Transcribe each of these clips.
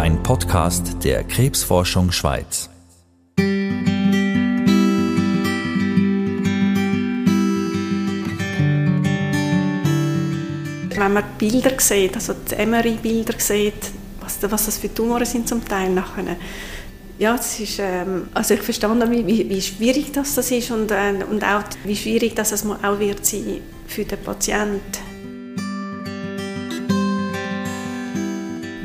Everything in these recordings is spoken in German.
ein Podcast der Krebsforschung Schweiz. Wenn man Bilder sieht, also die MRI-Bilder sieht, was, was das für Tumoren sind zum Teil nachher, ja, es ist, ähm, also ich verstehe, wie, wie schwierig das, das ist und, äh, und auch wie schwierig das es auch wird sein für den Patienten.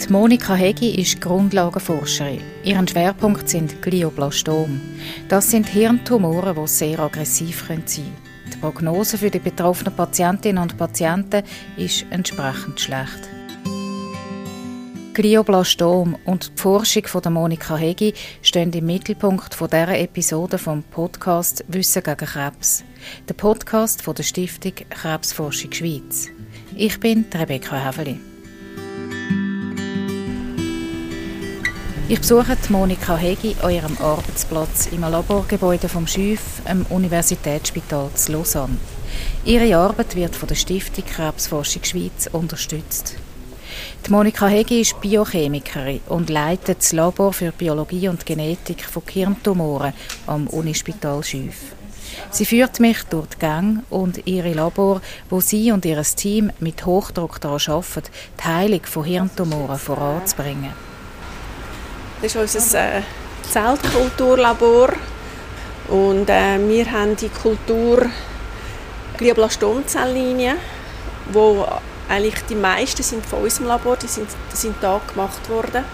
Die Monika Hegi ist Grundlagenforscherin. Ihren Schwerpunkt sind Glioblastom. Das sind Hirntumoren, die sehr aggressiv sein können. Die Prognose für die betroffenen Patientinnen und Patienten ist entsprechend schlecht. Glioblastom und die Forschung von Monika Hegi stehen im Mittelpunkt von dieser Episode vom Podcast Wissen gegen Krebs, der Podcast von der Stiftung Krebsforschung Schweiz. Ich bin Rebecca Häfeli. Ich besuche Monika Hegi an ihrem Arbeitsplatz im Laborgebäude vom SCHÜF, am Universitätsspital zu Lausanne. Ihre Arbeit wird von der Stiftung Krebsforschung Schweiz unterstützt. Die Monika Hegi ist Biochemikerin und leitet das Labor für Biologie und Genetik von Hirntumoren am Unispital Schüf. Sie führt mich durch die Gänge und ihre Labor, wo sie und ihr Team mit Hochdruck daran arbeiten, die Heilung von Hirntumoren voranzubringen. Das ist unser äh, Zeltkulturlabor und äh, wir haben die Kultur Glioblastomzellinien, wo eigentlich die meisten sind von unserem Labor, die sind, die sind da gemacht worden.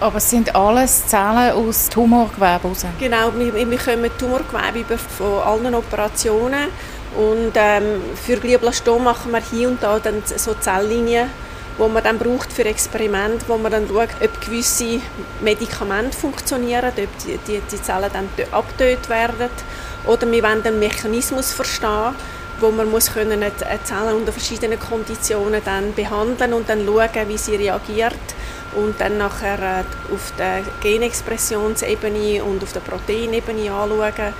Aber es sind alles Zellen aus Tumorgewebe raus? Genau, wir, wir bekommen Tumorgewebe über von allen Operationen und ähm, für Glioblastom machen wir hier und da dann so Zelllinien, wo man dann braucht für Experimente, wo man dann schaut, ob gewisse Medikamente funktionieren, ob die, die, die Zellen dann abgetötet werden oder wir wollen den Mechanismus verstehen, wo man muss können eine Zelle unter verschiedenen Konditionen dann behandeln und dann schauen, wie sie reagiert und dann nachher äh, auf der Genexpressionsebene und auf der Proteinebene anschauen,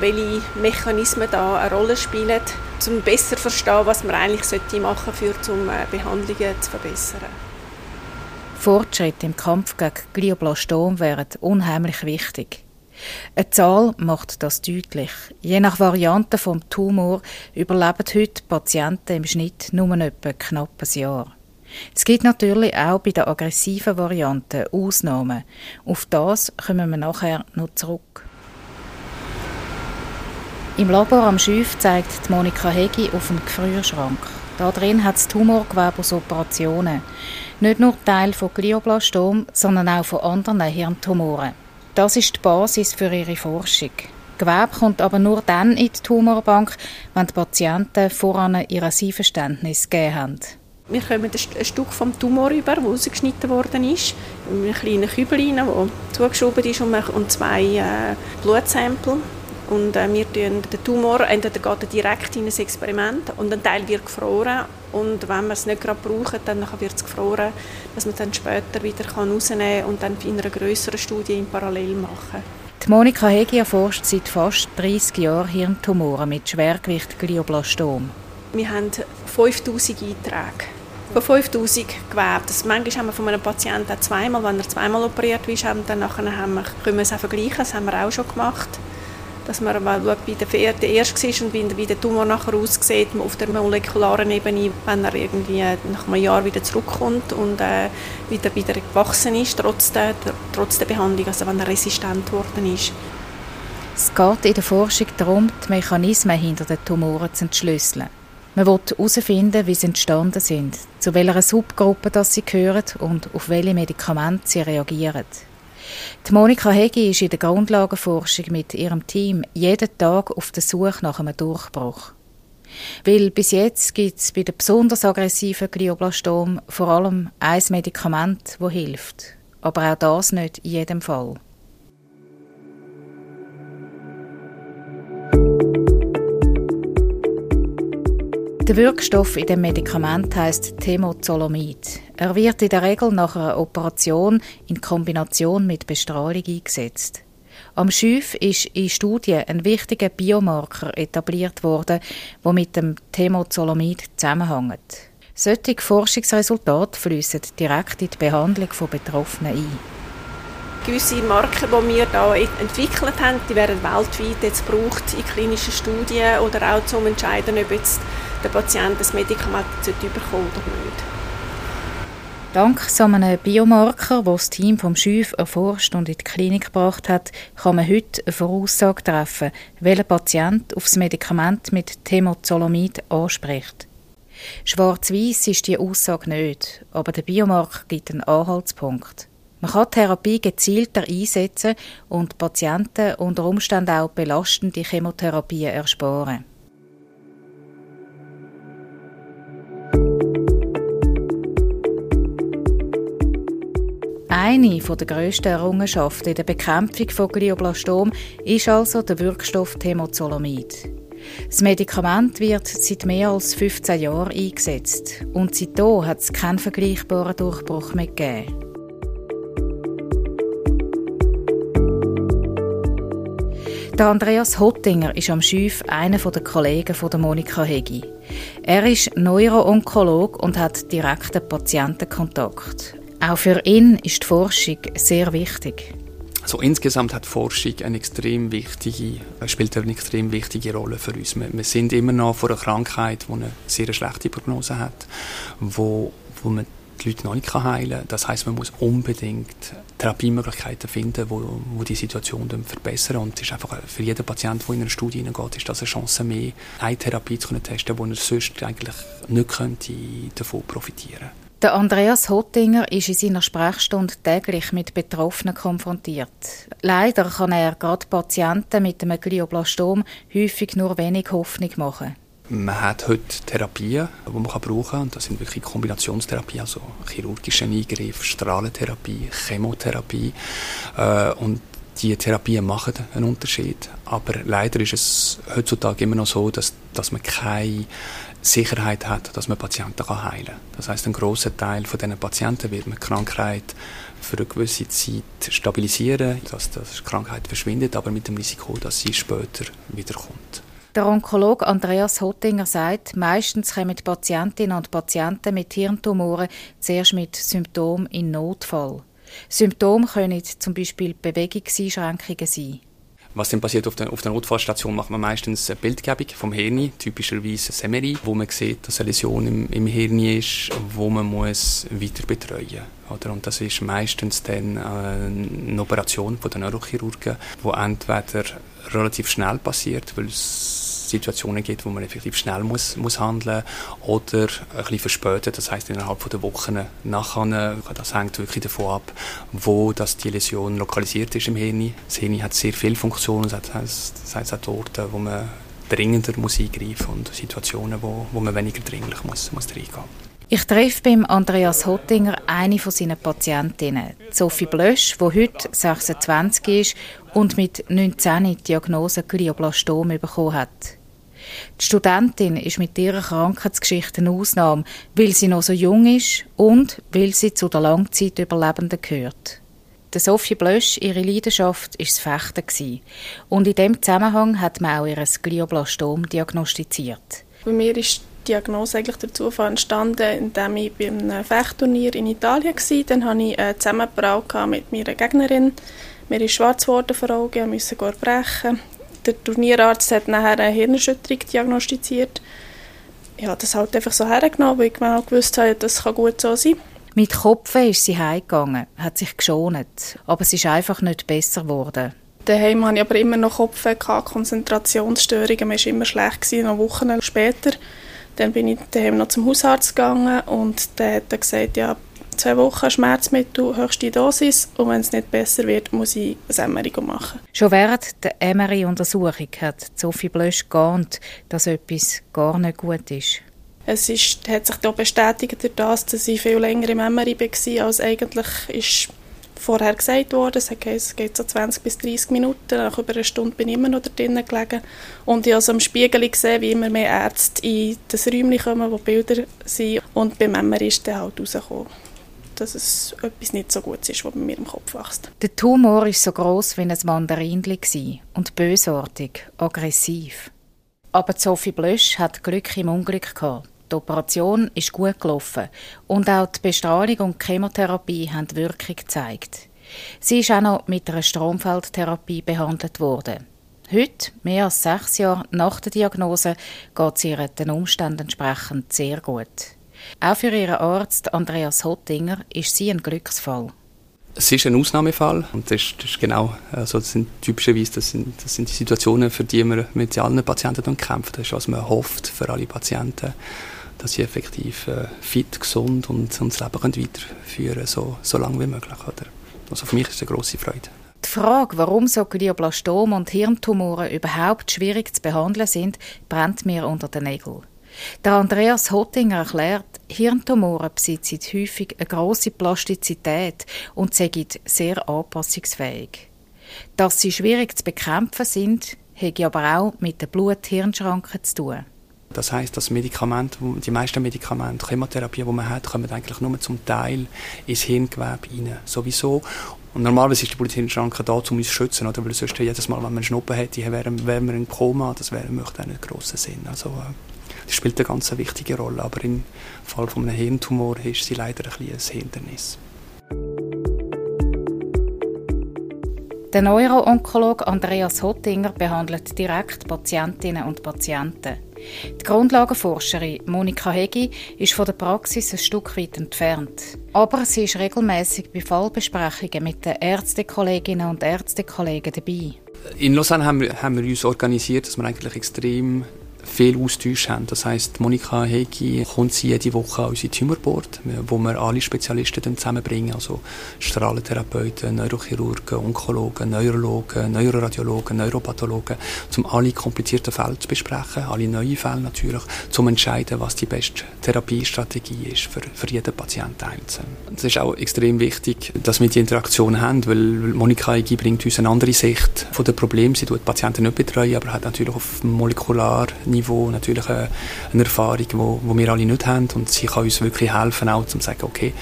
welche Mechanismen da eine Rolle spielen, um besser zu verstehen, was man eigentlich machen sollte, um äh, Behandlungen zu verbessern. Fortschritte im Kampf gegen Glioblastom wären unheimlich wichtig. Eine Zahl macht das deutlich. Je nach Variante vom Tumor überleben heute Patienten im Schnitt nur etwa knapp ein Jahr. Es gibt natürlich auch bei der aggressiven Variante Ausnahmen. Auf das kommen wir nachher noch zurück. Im Labor am Schüf zeigt Monika Hegi auf einen Gefrierschrank. Da drin hat es Tumorgewebe aus Operationen. Nicht nur Teil von Glioblastom, sondern auch von anderen Hirntumoren. Das ist die Basis für ihre Forschung. Gewebe kommt aber nur dann in die Tumorbank, wenn die Patienten voran ihr Einverständnis gegeben haben. Wir bekommen ein Stück vom Tumor über, das ausgeschnitten worden ist, in einem kleinen Kübel, der zugeschoben ist und zwei äh, Blutsamples. Und äh, wir tun den Tumor, entweder geht er direkt in ein Experiment und ein Teil wird gefroren und wenn man es nicht gerade braucht, dann wird es gefroren, dass man dann später wieder rausnehmen kann und dann in einer größeren Studie in Parallel machen. Die Monika Hegi erforscht seit fast 30 Jahren Hirntumoren mit Schwergewicht Glioblastom. Wir haben 5000 Einträge von 5000 Gewebe. Das manchmal haben wir von einem Patienten auch zweimal, wenn er zweimal operiert ist, haben, dann haben wir, können wir es auch vergleichen, das haben wir auch schon gemacht dass man wie der, der erste ist und wie der Tumor nachher aussieht auf der molekularen Ebene, wenn er irgendwie nach einem Jahr wieder zurückkommt und äh, wieder, wieder gewachsen ist, trotz der, trotz der Behandlung, also wenn er resistent geworden ist. Es geht in der Forschung darum, die Mechanismen hinter den Tumoren zu entschlüsseln. Man will herausfinden, wie sie entstanden sind, zu welcher Subgruppe das sie gehören und auf welche Medikamente sie reagieren. Die Monika Hegi ist in der Grundlagenforschung mit ihrem Team jeden Tag auf der Suche nach einem Durchbruch. Weil bis jetzt gibt es bei den besonders aggressiven Glioblastom vor allem ein Medikament, das hilft. Aber auch das nicht in jedem Fall. Der Wirkstoff in dem Medikament heißt Temozolomid. Er wird in der Regel nach einer Operation in Kombination mit Bestrahlung eingesetzt. Am Schüf ist in Studien ein wichtiger Biomarker etabliert worden, der mit dem Temozolomid zusammenhängt. Solche Forschungsresultate fließen direkt in die Behandlung von Betroffenen ein. Gewisse Marken, die wir da entwickelt haben, die werden weltweit jetzt gebraucht in klinischen Studien oder auch zum entscheiden, ob jetzt der Patient das Medikament bekommen oder nicht. Dank so einem Biomarker, das das Team vom Schüf erforscht und in die Klinik gebracht hat, kann man heute eine Voraussage treffen, welcher Patient auf das Medikament mit Temozolomid anspricht. Schwarz-Weiß ist die Aussage nicht, aber der Biomarker gibt einen Anhaltspunkt. Man kann Therapie gezielter einsetzen und Patienten unter Umständen auch belastende Chemotherapien ersparen. Eine der grössten Errungenschaften in der Bekämpfung von Glioblastom ist also der Wirkstoff Temozolomid. Das Medikament wird seit mehr als 15 Jahren eingesetzt und seitdem hat es keinen vergleichbaren Durchbruch mehr gegeben. Der Andreas Hottinger ist am Schiff einer der Kollegen von Monika Hegi. Er ist Neuroonkolog und hat direkten Patientenkontakt. Auch für ihn ist die Forschung sehr wichtig. Also insgesamt hat Forschung eine extrem wichtige, spielt eine extrem wichtige Rolle für uns. Wir, wir sind immer noch vor einer Krankheit, die eine sehr schlechte Prognose hat, wo, wo man die Leute noch nicht heilen kann. Das heißt, man muss unbedingt Therapiemöglichkeiten finden, wo, wo die Situation dann verbessern. Und es ist einfach für jeden Patienten, der in eine Studie hineingeht, ist das eine Chance mehr, eine Therapie zu testen, wo er sonst eigentlich nicht könnte davon profitieren könnte. Der Andreas Hottinger ist in seiner Sprechstunde täglich mit Betroffenen konfrontiert. Leider kann er gerade Patienten mit einem Glioblastom häufig nur wenig Hoffnung machen. Man hat heute Therapien, die man brauchen kann. Das sind wirklich Kombinationstherapien, also chirurgische Eingriffe, Strahlentherapie, Chemotherapie. Äh, und die Therapien machen einen Unterschied. Aber leider ist es heutzutage immer noch so, dass, dass man keine Sicherheit hat, dass man Patienten heilen kann. Das heißt, ein großer Teil von diesen Patienten wird mit Krankheit für eine gewisse Zeit stabilisieren, dass die Krankheit verschwindet, aber mit dem Risiko, dass sie später wiederkommt. Der Onkologe Andreas Hottinger sagt, meistens kommen Patientinnen und Patienten mit Hirntumoren zuerst mit Symptomen in Notfall. Symptome können zum Beispiel Bewegungseinschränkungen sein. Was dann passiert auf der, auf der Notfallstation, macht man meistens eine Bildgebung vom Hirn, typischerweise Semery, wo man sieht, dass eine Läsion im, im Hirn ist, wo man muss weiter betreuen muss. Und das ist meistens dann äh, eine Operation von den Neurochirurgen, die entweder relativ schnell passiert, weil es Situationen gibt, wo man effektiv schnell muss, muss handeln oder ein bisschen verspätet, das heißt innerhalb von der Wochen nachher. Das hängt wirklich davon ab, wo das die Läsion lokalisiert ist im Hirn. Das Hirn hat sehr viele Funktionen, das heißt, das heißt auch Orte, wo man dringender muss eingreifen und Situationen, wo, wo man weniger dringlich muss, muss reingehen. Ich treffe beim Andreas Hottinger eine von seinen Patientinnen, Sophie Blösch, die heute 26 ist und mit 19 die Diagnose Glioblastom bekommen hat. Die Studentin ist mit ihrer Krankheitsgeschichte eine Ausnahme, weil sie noch so jung ist und weil sie zu den Langzeitüberlebenden gehört. Der Sophie Blösch, ihre Leidenschaft, war das Fechten. Und in diesem Zusammenhang hat man auch ihr Glioblastom diagnostiziert. Bei mir ist die Diagnose eigentlich dazu entstanden, indem ich bei einem Fechtturnier in Italien war. Dann hatte ich einen Zusammenbrau mit meiner Gegnerin. Mir ist schwarz geworden vor Augen, musste brechen der Turnierarzt hat nachher eine Hirnerschütterung diagnostiziert. Ich habe das halt einfach so hergenommen, weil ich genau gewusst habe, das kann gut so sein. Mit Kopfen ist sie heimgegangen, hat sich geschont, aber es ist einfach nicht besser geworden. Daheim hatte ich aber immer noch Kopfen, Konzentrationsstörungen, mir war immer schlecht, noch Wochen später. Dann bin ich daheim noch zum Hausarzt gegangen und der hat gesagt, ja, zwei Wochen Schmerzmittel, höchste Dosis und wenn es nicht besser wird, muss ich ein MRI machen. Schon während der MRI-Untersuchung hat Sophie Blösch geahnt, dass etwas gar nicht gut ist. Es ist, hat sich da bestätigt, dass ich viel länger im MRI war, als eigentlich ist vorher gesagt wurde. Es geht so 20 bis 30 Minuten. Nach über einer Stunde bin ich immer noch da drinnen gelegen. Und ich habe also im Spiegel gesehen, wie immer mehr Ärzte in das Räumchen kommen, wo Bilder sind. Und beim MRI ist dann halt rausgekommen dass es etwas nicht so gut ist, was bei mir im Kopf wächst. Der Tumor war so groß wie ein Mandarinli und bösartig, aggressiv. Aber Sophie Blösch hat Glück im Unglück gehabt. Die Operation ist gut gelaufen und auch die Bestrahlung und die Chemotherapie haben Wirkung gezeigt. Sie ist auch noch mit einer Stromfeldtherapie behandelt worden. Heute, mehr als sechs Jahre nach der Diagnose, geht es ihr den Umständen entsprechend sehr gut. Auch für ihren Arzt Andreas Hottinger ist sie ein Glücksfall. Es ist ein Ausnahmefall und das ist, das ist genau, also das sind typischerweise das sind, das sind die Situationen, für die wir mit allen Patienten kämpfen. Das ist, was man hofft für alle Patienten, dass sie effektiv äh, fit, gesund und, und das Leben können weiterführen so, so lange wie möglich. Oder? Also für mich ist es eine grosse Freude. Die Frage, warum so Glioblastom und Hirntumoren überhaupt schwierig zu behandeln sind, brennt mir unter den Nägeln. Der Andreas Hottinger erklärt, Hirntumoren besitzen häufig eine grosse Plastizität und sind sehr anpassungsfähig. Dass sie schwierig zu bekämpfen sind, hat aber auch mit den Blut-Hirnschranken zu tun. Das heißt, dass Medikamente, die meisten Medikamente, Chemotherapie, die man hat, kommen eigentlich nur zum Teil ins Hirngewebe rein. Sowieso. Und normalerweise ist die Bluthirnschranke da, um uns zu schützen, oder? weil sonst jedes Mal, wenn man einen Schnuppen hätte, wären wir in Koma, das wäre, möchte nicht grossen Sinn. Also, äh, das spielt eine ganz wichtige Rolle, aber im Fall von einem Hirntumor ist sie leider ein, ein Hindernis. Der Neuroonkologe Andreas Hottinger behandelt direkt Patientinnen und Patienten. Die Grundlagenforscherin Monika Hegi ist von der Praxis ein Stück weit entfernt. Aber sie ist regelmäßig bei Fallbesprechungen mit den Ärztekolleginnen und Ärztekollegen dabei. In Lausanne haben wir, haben wir uns organisiert, dass wir eigentlich extrem viel Austausch haben. Das heisst, Monika Hegi kommt sie jede Woche an unsere Tumorboard, wo wir alle Spezialisten zusammenbringen, also Strahlentherapeuten, Neurochirurgen, Onkologen, Neurologen, Neuroradiologen, Neuropathologen, um alle komplizierten Fälle zu besprechen, alle neuen Fälle natürlich, um entscheiden, was die beste Therapiestrategie ist für, für jeden Patienten einzeln. Es ist auch extrem wichtig, dass wir die Interaktion haben, weil Monika Hegi bringt uns eine andere Sicht von den Problemen. Sie tut Patienten nicht betreuen, aber hat natürlich auf molekular natürlich eine, eine Erfahrung, die wo, wo wir alle nicht haben und sie kann uns wirklich helfen, auch zu sagen, okay,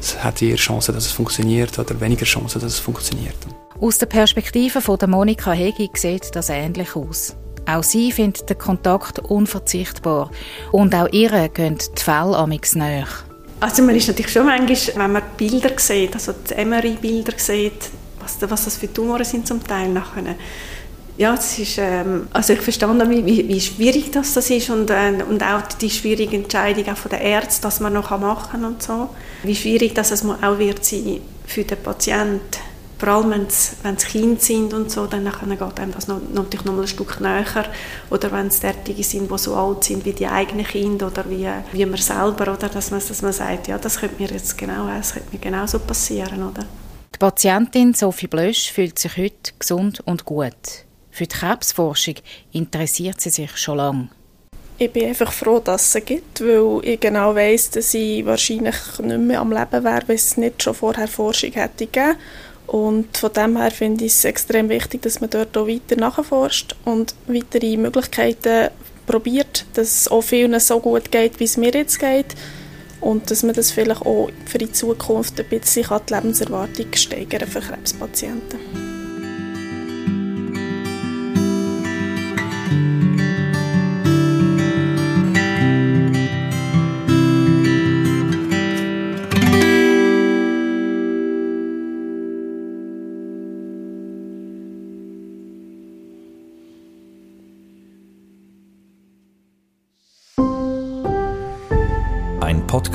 es hat eher Chancen, dass es funktioniert oder weniger Chancen, dass es funktioniert. Aus der Perspektive von der Monika Hegi sieht das ähnlich aus. Auch sie findet den Kontakt unverzichtbar und auch ihr gehen die Fälle amix näher. Also man ist natürlich schon manchmal, wenn man Bilder sieht, also die MRI-Bilder sieht, was, was das für Tumoren sind zum Teil nachher, ja, es ist, ähm, also ich verstanden, wie, wie schwierig das, das ist und, äh, und auch die schwierige Entscheidung auch von der Ärzte, dass man noch machen kann und so. Wie schwierig das es auch wird sein für den Patienten. Vor allem, wenn es, Kinder sind und so, dann geht einem das natürlich noch mal ein Stück näher. Oder wenn es derartige sind, die so alt sind wie die eigenen Kinder oder wie, wie man selber, oder? Dass, man, dass man sagt, ja, das könnte mir jetzt genau, das könnte mir genauso passieren. Oder? Die Patientin Sophie Blösch fühlt sich heute gesund und gut. Für die Krebsforschung interessiert sie sich schon lange. Ich bin einfach froh, dass es sie gibt, weil ich genau weiss, dass ich wahrscheinlich nicht mehr am Leben wäre, wenn es nicht schon vorher Forschung hätte gegeben. Und von dem her finde ich es extrem wichtig, dass man dort auch weiter nachforscht und weitere Möglichkeiten probiert, dass es auch vielen so gut geht, wie es mir jetzt geht. Und dass man das vielleicht auch für die Zukunft ein bisschen die Lebenserwartung steigern für Krebspatienten.